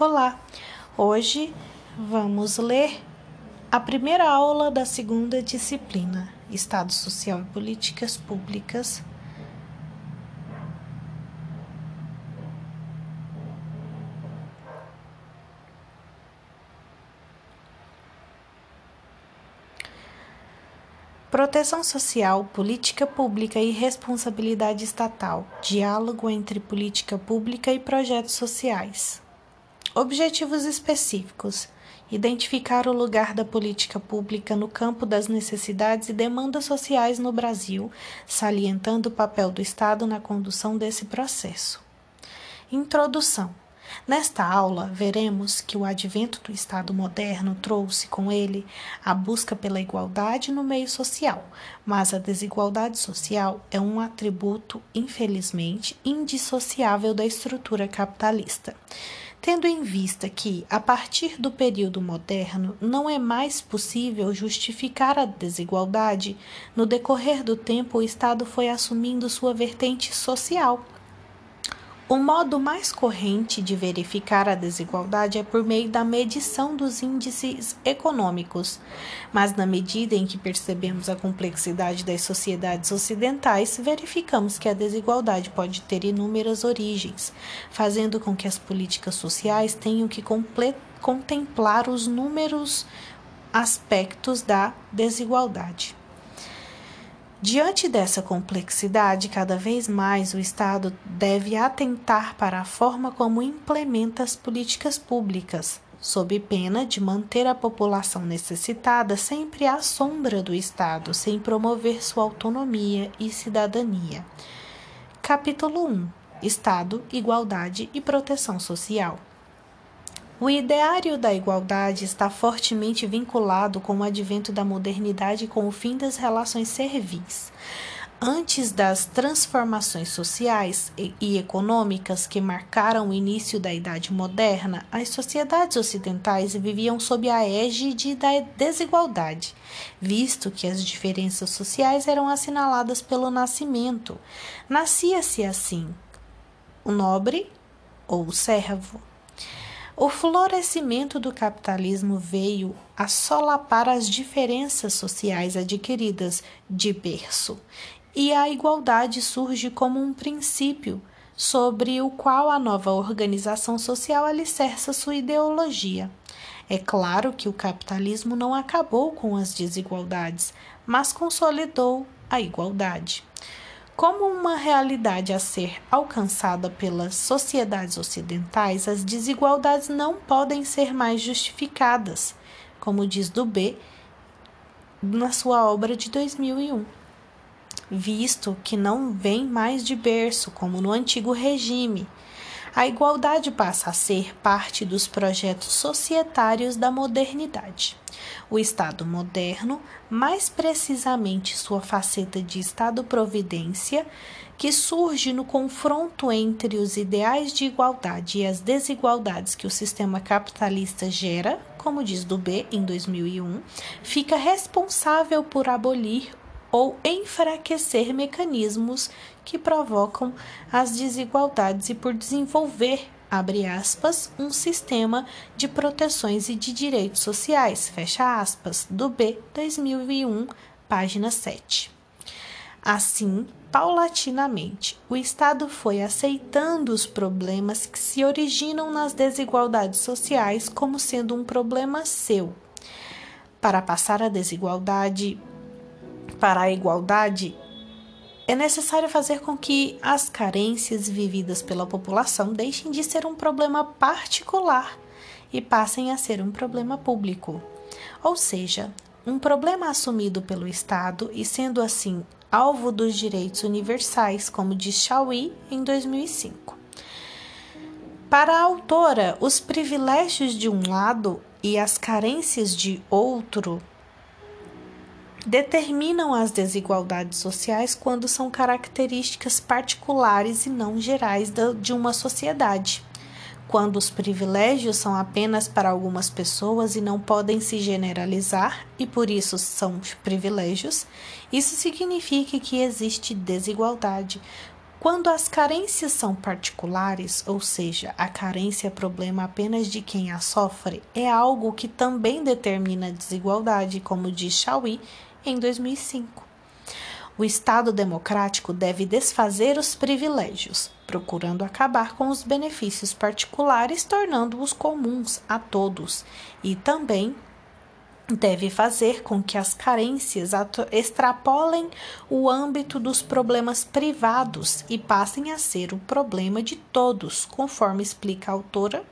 Olá! Hoje vamos ler a primeira aula da segunda disciplina, Estado Social e Políticas Públicas. Proteção social, política pública e responsabilidade estatal. Diálogo entre política pública e projetos sociais. Objetivos específicos: identificar o lugar da política pública no campo das necessidades e demandas sociais no Brasil, salientando o papel do Estado na condução desse processo. Introdução: Nesta aula, veremos que o advento do Estado moderno trouxe com ele a busca pela igualdade no meio social, mas a desigualdade social é um atributo, infelizmente, indissociável da estrutura capitalista. Tendo em vista que, a partir do período moderno, não é mais possível justificar a desigualdade, no decorrer do tempo o Estado foi assumindo sua vertente social o modo mais corrente de verificar a desigualdade é por meio da medição dos índices econômicos, mas na medida em que percebemos a complexidade das sociedades ocidentais, verificamos que a desigualdade pode ter inúmeras origens, fazendo com que as políticas sociais tenham que contemplar os números aspectos da desigualdade. Diante dessa complexidade, cada vez mais o Estado deve atentar para a forma como implementa as políticas públicas, sob pena de manter a população necessitada sempre à sombra do Estado, sem promover sua autonomia e cidadania. Capítulo 1 Estado, Igualdade e Proteção Social. O ideário da igualdade está fortemente vinculado com o advento da modernidade e com o fim das relações servis. Antes das transformações sociais e econômicas que marcaram o início da Idade Moderna, as sociedades ocidentais viviam sob a égide da desigualdade, visto que as diferenças sociais eram assinaladas pelo nascimento. Nascia-se assim o nobre ou o servo o florescimento do capitalismo veio a solapar as diferenças sociais adquiridas de berço, e a igualdade surge como um princípio sobre o qual a nova organização social alicerça sua ideologia. É claro que o capitalismo não acabou com as desigualdades, mas consolidou a igualdade como uma realidade a ser alcançada pelas sociedades ocidentais, as desigualdades não podem ser mais justificadas, como diz Dubé na sua obra de 2001, visto que não vem mais de berço, como no antigo regime. A igualdade passa a ser parte dos projetos societários da modernidade. O Estado moderno, mais precisamente sua faceta de Estado-providência, que surge no confronto entre os ideais de igualdade e as desigualdades que o sistema capitalista gera, como diz Dubé em 2001, fica responsável por abolir ou enfraquecer mecanismos que provocam as desigualdades e por desenvolver abre aspas, um sistema de proteções e de direitos sociais, fecha aspas, do B 2001, página 7. Assim, paulatinamente, o Estado foi aceitando os problemas que se originam nas desigualdades sociais como sendo um problema seu. Para passar a desigualdade para a igualdade, é necessário fazer com que as carências vividas pela população deixem de ser um problema particular e passem a ser um problema público. Ou seja, um problema assumido pelo Estado e sendo assim alvo dos direitos universais, como diz Chauí em 2005. Para a autora, os privilégios de um lado e as carências de outro determinam as desigualdades sociais quando são características particulares e não gerais de uma sociedade. Quando os privilégios são apenas para algumas pessoas e não podem se generalizar e por isso são privilégios, isso significa que existe desigualdade, Quando as carências são particulares, ou seja, a carência é problema apenas de quem a sofre, é algo que também determina a desigualdade, como diz Chauí em 2005. O Estado democrático deve desfazer os privilégios, procurando acabar com os benefícios particulares, tornando-os comuns a todos, e também deve fazer com que as carências extrapolem o âmbito dos problemas privados e passem a ser o problema de todos, conforme explica a autora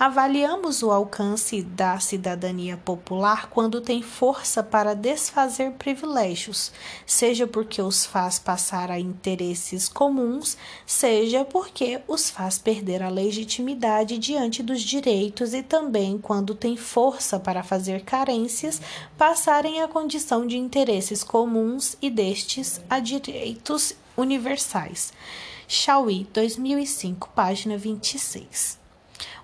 Avaliamos o alcance da cidadania popular quando tem força para desfazer privilégios, seja porque os faz passar a interesses comuns, seja porque os faz perder a legitimidade diante dos direitos e também quando tem força para fazer carências passarem a condição de interesses comuns e destes a direitos universais. Chauí, 2005, página 26.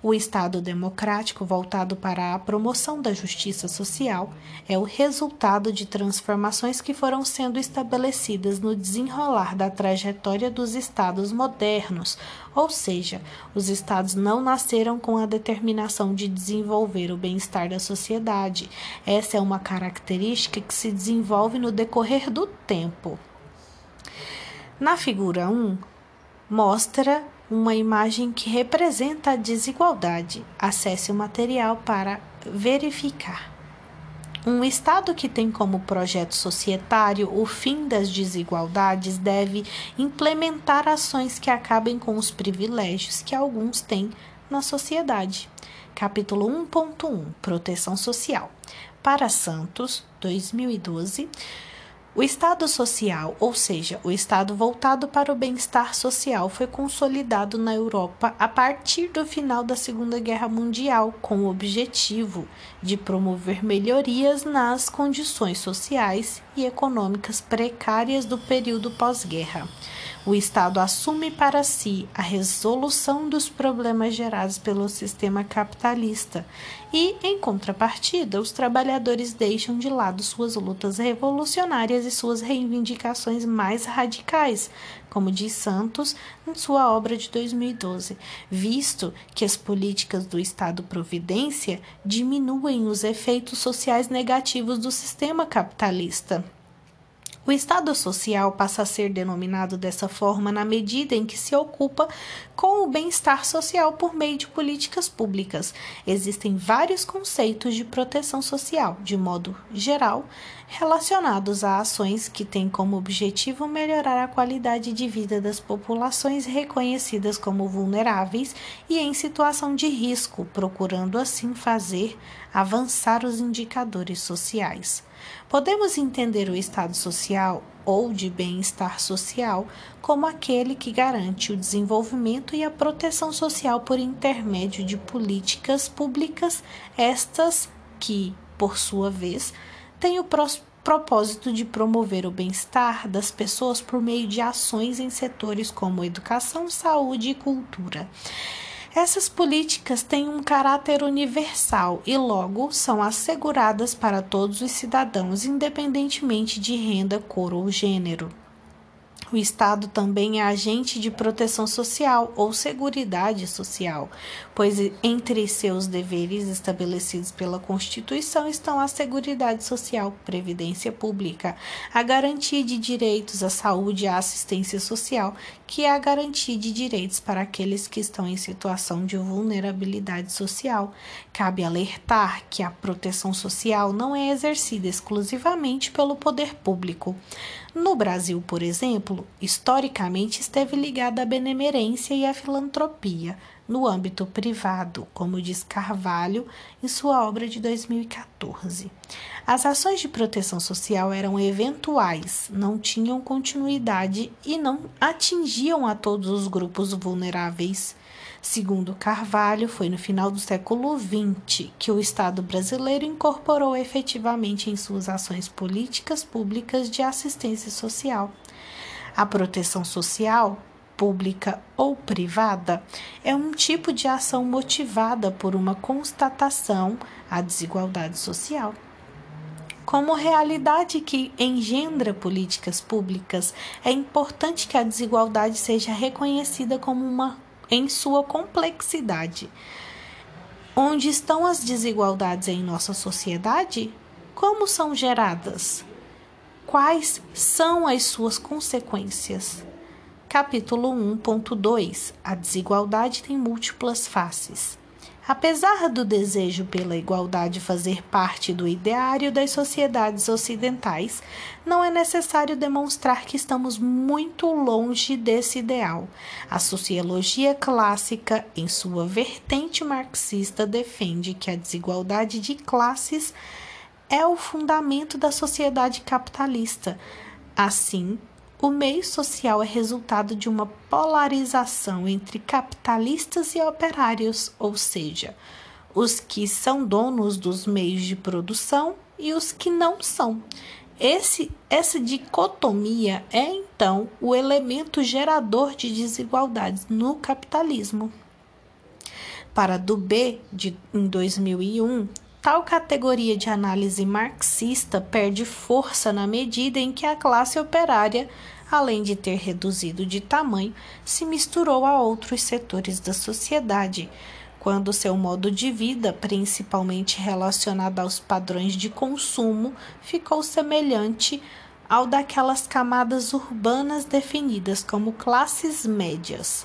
O Estado democrático voltado para a promoção da justiça social é o resultado de transformações que foram sendo estabelecidas no desenrolar da trajetória dos Estados modernos, ou seja, os Estados não nasceram com a determinação de desenvolver o bem-estar da sociedade. Essa é uma característica que se desenvolve no decorrer do tempo. Na figura 1, mostra uma imagem que representa a desigualdade. Acesse o material para verificar. Um Estado que tem como projeto societário o fim das desigualdades deve implementar ações que acabem com os privilégios que alguns têm na sociedade. Capítulo 1.1 Proteção Social. Para Santos, 2012. O Estado social, ou seja, o Estado voltado para o bem-estar social, foi consolidado na Europa a partir do final da Segunda Guerra Mundial, com o objetivo de promover melhorias nas condições sociais e econômicas precárias do período pós-guerra o Estado assume para si a resolução dos problemas gerados pelo sistema capitalista e, em contrapartida, os trabalhadores deixam de lado suas lutas revolucionárias e suas reivindicações mais radicais, como diz Santos em sua obra de 2012, visto que as políticas do Estado-providência diminuem os efeitos sociais negativos do sistema capitalista. O Estado social passa a ser denominado dessa forma na medida em que se ocupa com o bem-estar social por meio de políticas públicas. Existem vários conceitos de proteção social, de modo geral, relacionados a ações que têm como objetivo melhorar a qualidade de vida das populações reconhecidas como vulneráveis e em situação de risco, procurando assim fazer avançar os indicadores sociais. Podemos entender o estado social ou de bem-estar social como aquele que garante o desenvolvimento e a proteção social por intermédio de políticas públicas, estas que, por sua vez, têm o propósito de promover o bem-estar das pessoas por meio de ações em setores como educação, saúde e cultura. Essas políticas têm um caráter universal e, logo, são asseguradas para todos os cidadãos, independentemente de renda, cor ou gênero. O Estado também é agente de proteção social ou seguridade social, pois entre seus deveres estabelecidos pela Constituição estão a Seguridade Social, Previdência Pública, a garantia de direitos à saúde e à assistência social, que é a garantia de direitos para aqueles que estão em situação de vulnerabilidade social. Cabe alertar que a proteção social não é exercida exclusivamente pelo poder público. No Brasil, por exemplo, historicamente esteve ligada à benemerência e à filantropia no âmbito privado, como diz Carvalho em sua obra de 2014. As ações de proteção social eram eventuais, não tinham continuidade e não atingiam a todos os grupos vulneráveis. Segundo Carvalho, foi no final do século XX que o Estado brasileiro incorporou efetivamente em suas ações políticas públicas de assistência social. A proteção social, pública ou privada, é um tipo de ação motivada por uma constatação à desigualdade social. Como realidade que engendra políticas públicas, é importante que a desigualdade seja reconhecida como uma em sua complexidade. Onde estão as desigualdades em nossa sociedade? Como são geradas? Quais são as suas consequências? Capítulo 1.2 A desigualdade tem múltiplas faces. Apesar do desejo pela igualdade fazer parte do ideário das sociedades ocidentais, não é necessário demonstrar que estamos muito longe desse ideal. A sociologia clássica, em sua vertente marxista, defende que a desigualdade de classes é o fundamento da sociedade capitalista. Assim, o meio social é resultado de uma polarização entre capitalistas e operários, ou seja, os que são donos dos meios de produção e os que não são. Esse, essa dicotomia é então o elemento gerador de desigualdades no capitalismo. Para Dubé, de, em 2001, Tal categoria de análise marxista perde força na medida em que a classe operária, além de ter reduzido de tamanho, se misturou a outros setores da sociedade, quando seu modo de vida, principalmente relacionado aos padrões de consumo, ficou semelhante ao daquelas camadas urbanas definidas como classes médias.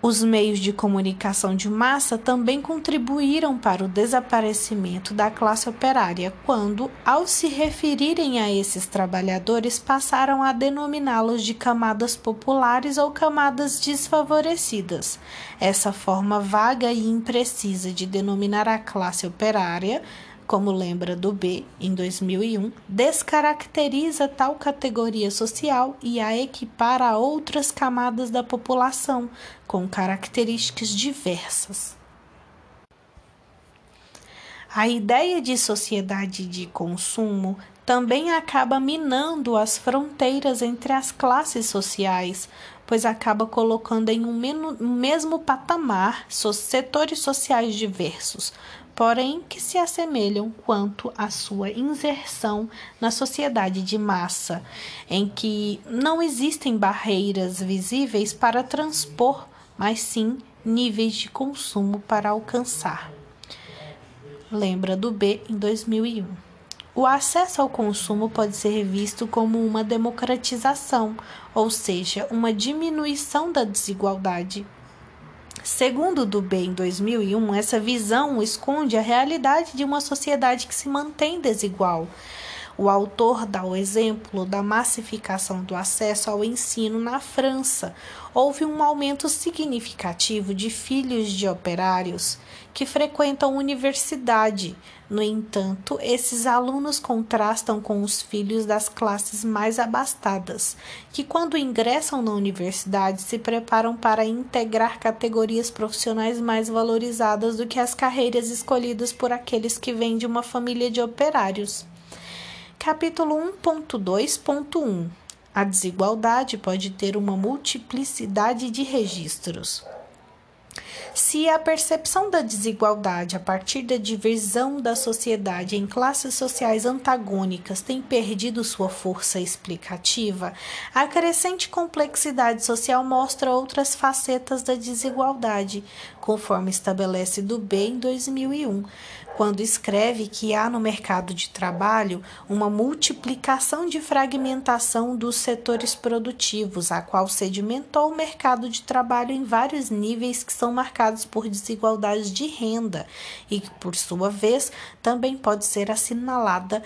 Os meios de comunicação de massa também contribuíram para o desaparecimento da classe operária, quando, ao se referirem a esses trabalhadores, passaram a denominá-los de camadas populares ou camadas desfavorecidas. Essa forma vaga e imprecisa de denominar a classe operária como lembra do B em 2001, descaracteriza tal categoria social e a equipara a outras camadas da população com características diversas. A ideia de sociedade de consumo também acaba minando as fronteiras entre as classes sociais, pois acaba colocando em um mesmo patamar setores sociais diversos, porém que se assemelham quanto à sua inserção na sociedade de massa, em que não existem barreiras visíveis para transpor, mas sim níveis de consumo para alcançar. Lembra do B em 2001. O acesso ao consumo pode ser visto como uma democratização, ou seja, uma diminuição da desigualdade Segundo Dubé em 2001, essa visão esconde a realidade de uma sociedade que se mantém desigual. O autor dá o exemplo da massificação do acesso ao ensino na França. Houve um aumento significativo de filhos de operários que frequentam universidade. No entanto, esses alunos contrastam com os filhos das classes mais abastadas, que, quando ingressam na universidade, se preparam para integrar categorias profissionais mais valorizadas do que as carreiras escolhidas por aqueles que vêm de uma família de operários. Capítulo 1.2.1 A desigualdade pode ter uma multiplicidade de registros. Se a percepção da desigualdade a partir da divisão da sociedade em classes sociais antagônicas tem perdido sua força explicativa, a crescente complexidade social mostra outras facetas da desigualdade, conforme estabelece do B em 2001 quando escreve que há no mercado de trabalho uma multiplicação de fragmentação dos setores produtivos, a qual sedimentou o mercado de trabalho em vários níveis que são marcados por desigualdades de renda e que, por sua vez, também pode ser assinalada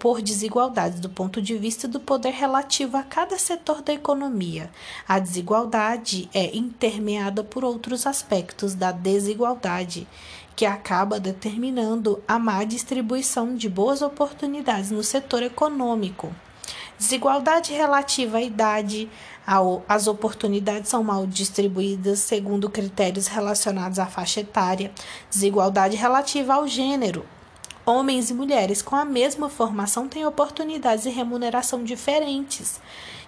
por desigualdades do ponto de vista do poder relativo a cada setor da economia. A desigualdade é intermeada por outros aspectos da desigualdade que acaba determinando a má distribuição de boas oportunidades no setor econômico. Desigualdade relativa à idade, as oportunidades são mal distribuídas segundo critérios relacionados à faixa etária, desigualdade relativa ao gênero. Homens e mulheres com a mesma formação têm oportunidades e remuneração diferentes.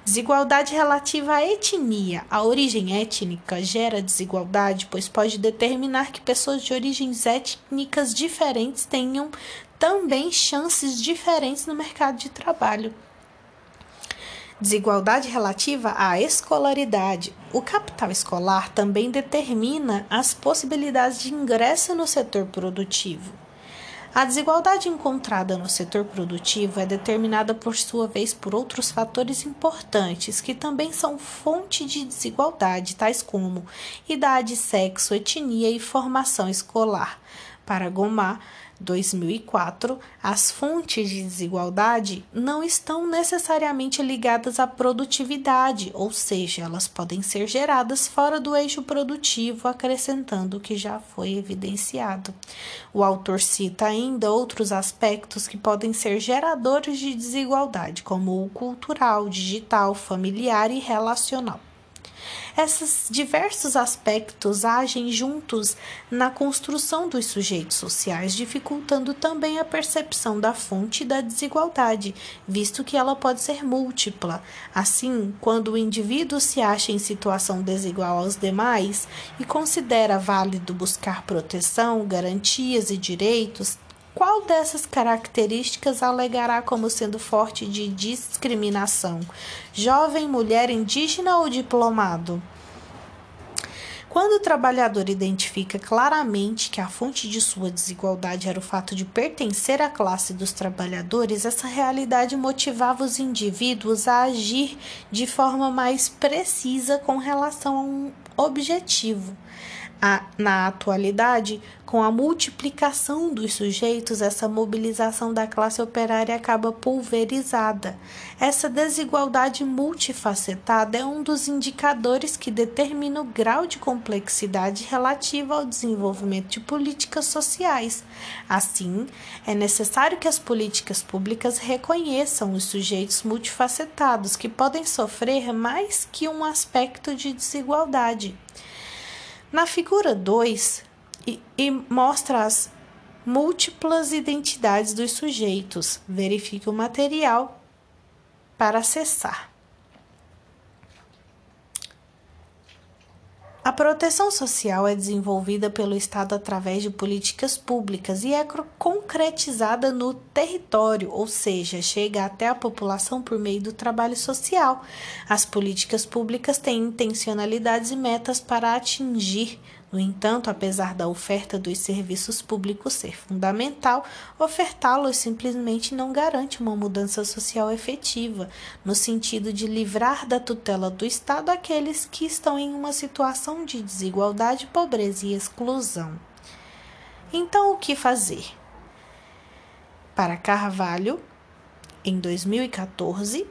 Desigualdade relativa à etnia. A origem étnica gera desigualdade, pois pode determinar que pessoas de origens étnicas diferentes tenham também chances diferentes no mercado de trabalho. Desigualdade relativa à escolaridade. O capital escolar também determina as possibilidades de ingresso no setor produtivo. A desigualdade encontrada no setor produtivo é determinada, por sua vez, por outros fatores importantes que também são fonte de desigualdade, tais como idade, sexo, etnia e formação escolar. Para Gomar, 2004, as fontes de desigualdade não estão necessariamente ligadas à produtividade, ou seja, elas podem ser geradas fora do eixo produtivo, acrescentando o que já foi evidenciado. O autor cita ainda outros aspectos que podem ser geradores de desigualdade, como o cultural, digital, familiar e relacional. Esses diversos aspectos agem juntos na construção dos sujeitos sociais, dificultando também a percepção da fonte da desigualdade, visto que ela pode ser múltipla. Assim, quando o indivíduo se acha em situação desigual aos demais e considera válido buscar proteção, garantias e direitos, qual dessas características alegará como sendo forte de discriminação? Jovem, mulher, indígena ou diplomado? Quando o trabalhador identifica claramente que a fonte de sua desigualdade era o fato de pertencer à classe dos trabalhadores, essa realidade motivava os indivíduos a agir de forma mais precisa com relação a um objetivo. A, na atualidade, com a multiplicação dos sujeitos, essa mobilização da classe operária acaba pulverizada. Essa desigualdade multifacetada é um dos indicadores que determina o grau de complexidade relativa ao desenvolvimento de políticas sociais. Assim, é necessário que as políticas públicas reconheçam os sujeitos multifacetados que podem sofrer mais que um aspecto de desigualdade. Na figura 2, e, e mostra as múltiplas identidades dos sujeitos. Verifique o material para acessar. A proteção social é desenvolvida pelo Estado através de políticas públicas e é concretizada no território, ou seja, chega até a população por meio do trabalho social. As políticas públicas têm intencionalidades e metas para atingir no entanto, apesar da oferta dos serviços públicos ser fundamental, ofertá-los simplesmente não garante uma mudança social efetiva, no sentido de livrar da tutela do Estado aqueles que estão em uma situação de desigualdade, pobreza e exclusão. Então, o que fazer? Para Carvalho, em 2014,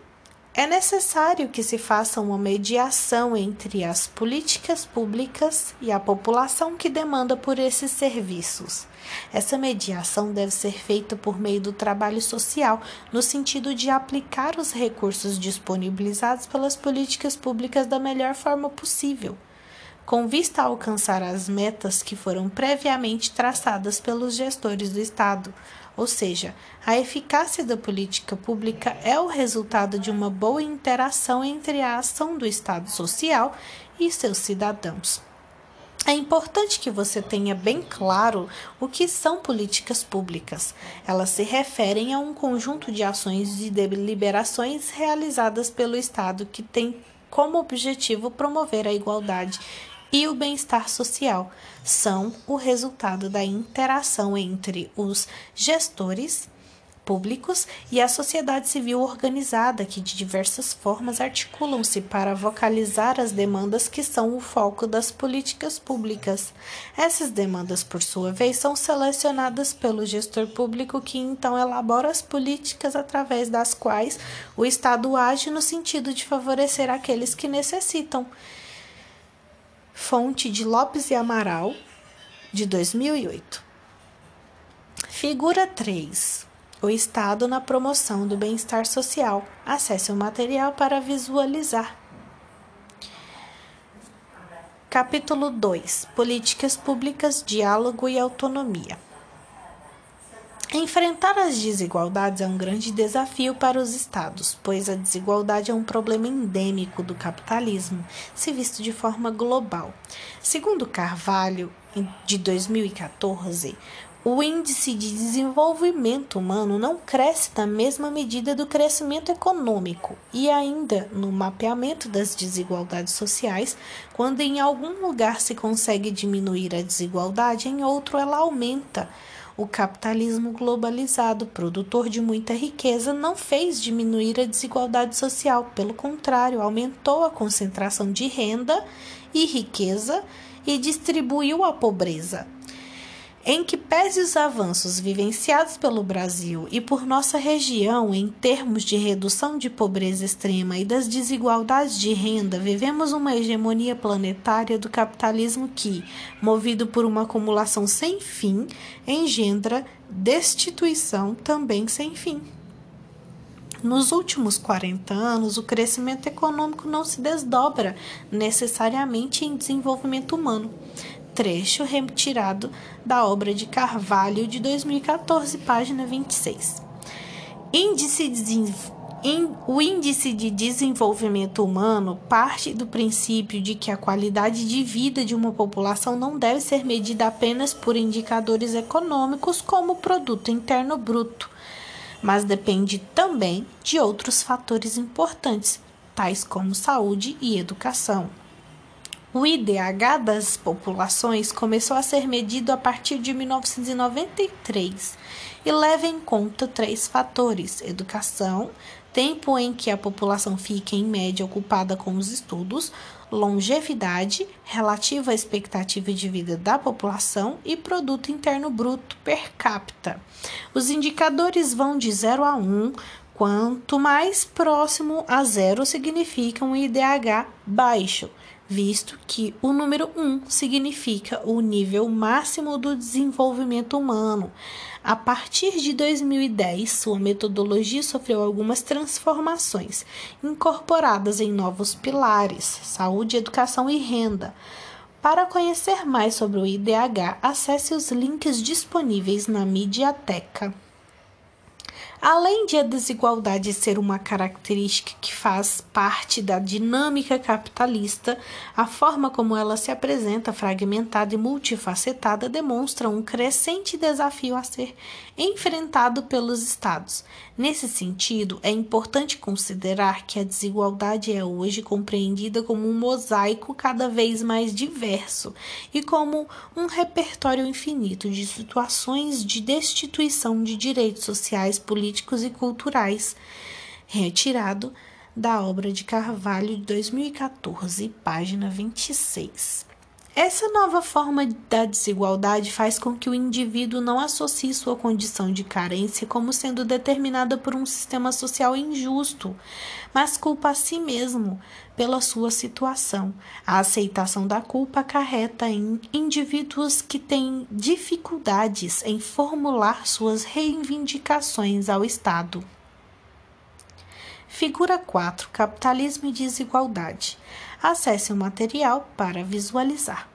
é necessário que se faça uma mediação entre as políticas públicas e a população que demanda por esses serviços. Essa mediação deve ser feita por meio do trabalho social, no sentido de aplicar os recursos disponibilizados pelas políticas públicas da melhor forma possível com vista a alcançar as metas que foram previamente traçadas pelos gestores do Estado. Ou seja, a eficácia da política pública é o resultado de uma boa interação entre a ação do Estado social e seus cidadãos. É importante que você tenha bem claro o que são políticas públicas. Elas se referem a um conjunto de ações e deliberações realizadas pelo Estado que tem como objetivo promover a igualdade e o bem-estar social são o resultado da interação entre os gestores públicos e a sociedade civil organizada, que de diversas formas articulam-se para vocalizar as demandas que são o foco das políticas públicas. Essas demandas, por sua vez, são selecionadas pelo gestor público, que então elabora as políticas através das quais o Estado age no sentido de favorecer aqueles que necessitam fonte de Lopes e Amaral, de 2008. Figura 3. O Estado na promoção do bem-estar social. Acesse o material para visualizar. Capítulo 2. Políticas públicas, diálogo e autonomia. Enfrentar as desigualdades é um grande desafio para os estados, pois a desigualdade é um problema endêmico do capitalismo, se visto de forma global. Segundo Carvalho, de 2014, o índice de desenvolvimento humano não cresce na mesma medida do crescimento econômico, e ainda no mapeamento das desigualdades sociais, quando em algum lugar se consegue diminuir a desigualdade, em outro ela aumenta. O capitalismo globalizado, produtor de muita riqueza, não fez diminuir a desigualdade social, pelo contrário, aumentou a concentração de renda e riqueza e distribuiu a pobreza em que pese os avanços vivenciados pelo Brasil e por nossa região em termos de redução de pobreza extrema e das desigualdades de renda, vivemos uma hegemonia planetária do capitalismo que, movido por uma acumulação sem fim, engendra destituição também sem fim. Nos últimos 40 anos, o crescimento econômico não se desdobra necessariamente em desenvolvimento humano trecho retirado da obra de Carvalho de 2014, página 26. Índice de o índice de desenvolvimento humano parte do princípio de que a qualidade de vida de uma população não deve ser medida apenas por indicadores econômicos como o produto interno bruto, mas depende também de outros fatores importantes, tais como saúde e educação. O IDH das populações começou a ser medido a partir de 1993 e leva em conta três fatores: educação, tempo em que a população fica em média ocupada com os estudos, longevidade, relativa à expectativa de vida da população e produto interno bruto per capita. Os indicadores vão de 0 a 1, quanto mais próximo a zero significa um IDH baixo visto que o número 1 significa o nível máximo do desenvolvimento humano. A partir de 2010, sua metodologia sofreu algumas transformações, incorporadas em novos pilares: saúde, educação e renda. Para conhecer mais sobre o IDH, acesse os links disponíveis na Mediateca. Além de a desigualdade ser uma característica que faz parte da dinâmica capitalista, a forma como ela se apresenta fragmentada e multifacetada demonstra um crescente desafio a ser enfrentado pelos Estados. Nesse sentido, é importante considerar que a desigualdade é hoje compreendida como um mosaico cada vez mais diverso e como um repertório infinito de situações de destituição de direitos sociais, políticos e culturais, retirado da obra de Carvalho de 2014, página 26. Essa nova forma da desigualdade faz com que o indivíduo não associe sua condição de carência como sendo determinada por um sistema social injusto, mas culpa a si mesmo pela sua situação. A aceitação da culpa acarreta em indivíduos que têm dificuldades em formular suas reivindicações ao Estado. Figura 4: Capitalismo e desigualdade. Acesse o material para visualizar.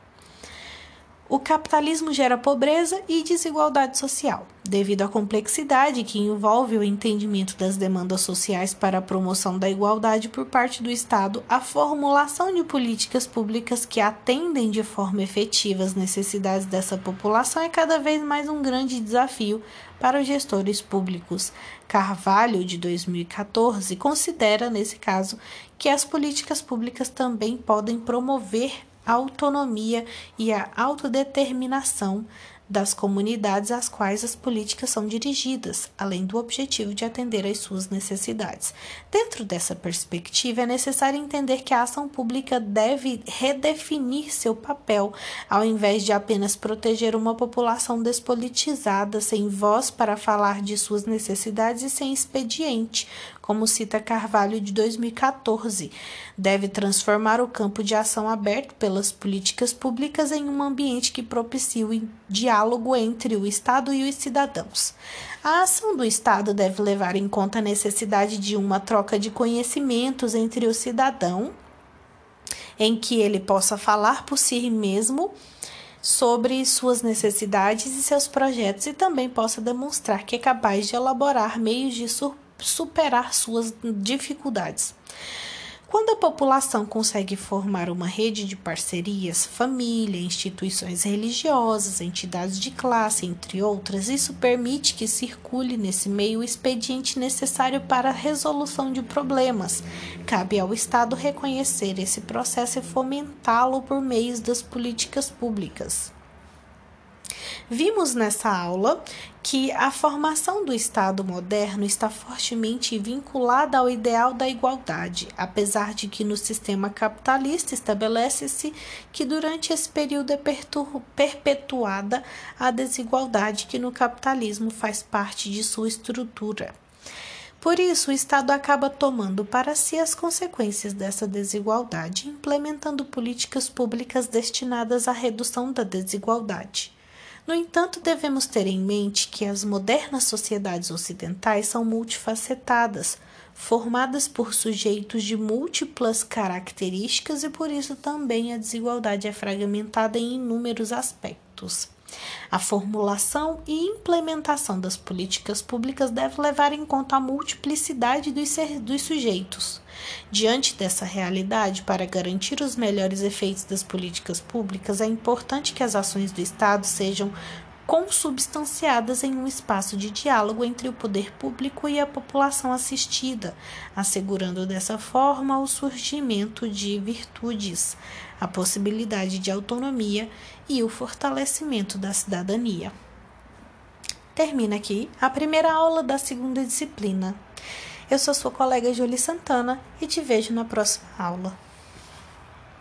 O capitalismo gera pobreza e desigualdade social, devido à complexidade que envolve o entendimento das demandas sociais para a promoção da igualdade por parte do Estado. A formulação de políticas públicas que atendem de forma efetiva as necessidades dessa população é cada vez mais um grande desafio para os gestores públicos. Carvalho, de 2014, considera, nesse caso, que as políticas públicas também podem promover autonomia e a autodeterminação das comunidades às quais as políticas são dirigidas, além do objetivo de atender às suas necessidades. Dentro dessa perspectiva, é necessário entender que a ação pública deve redefinir seu papel, ao invés de apenas proteger uma população despolitizada, sem voz para falar de suas necessidades e sem expediente, como cita Carvalho de 2014, deve transformar o campo de ação aberto pelas políticas públicas em um ambiente que propicie o diálogo entre o Estado e os cidadãos. A ação do Estado deve levar em conta a necessidade de uma troca de conhecimentos entre o cidadão, em que ele possa falar por si mesmo sobre suas necessidades e seus projetos e também possa demonstrar que é capaz de elaborar meios de superar suas dificuldades. Quando a população consegue formar uma rede de parcerias, família, instituições religiosas, entidades de classe, entre outras, isso permite que circule nesse meio o expediente necessário para a resolução de problemas. Cabe ao Estado reconhecer esse processo e fomentá-lo por meios das políticas públicas. Vimos nessa aula que a formação do Estado moderno está fortemente vinculada ao ideal da igualdade, apesar de que no sistema capitalista estabelece-se que durante esse período é perpetuada a desigualdade que no capitalismo faz parte de sua estrutura. Por isso, o Estado acaba tomando para si as consequências dessa desigualdade, implementando políticas públicas destinadas à redução da desigualdade. No entanto, devemos ter em mente que as modernas sociedades ocidentais são multifacetadas, formadas por sujeitos de múltiplas características e por isso também a desigualdade é fragmentada em inúmeros aspectos. A formulação e implementação das políticas públicas deve levar em conta a multiplicidade dos, dos sujeitos. Diante dessa realidade, para garantir os melhores efeitos das políticas públicas, é importante que as ações do Estado sejam consubstanciadas em um espaço de diálogo entre o poder público e a população assistida, assegurando dessa forma o surgimento de virtudes, a possibilidade de autonomia e o fortalecimento da cidadania. Termina aqui a primeira aula da segunda disciplina. Eu sou sua colega Julie Santana e te vejo na próxima aula.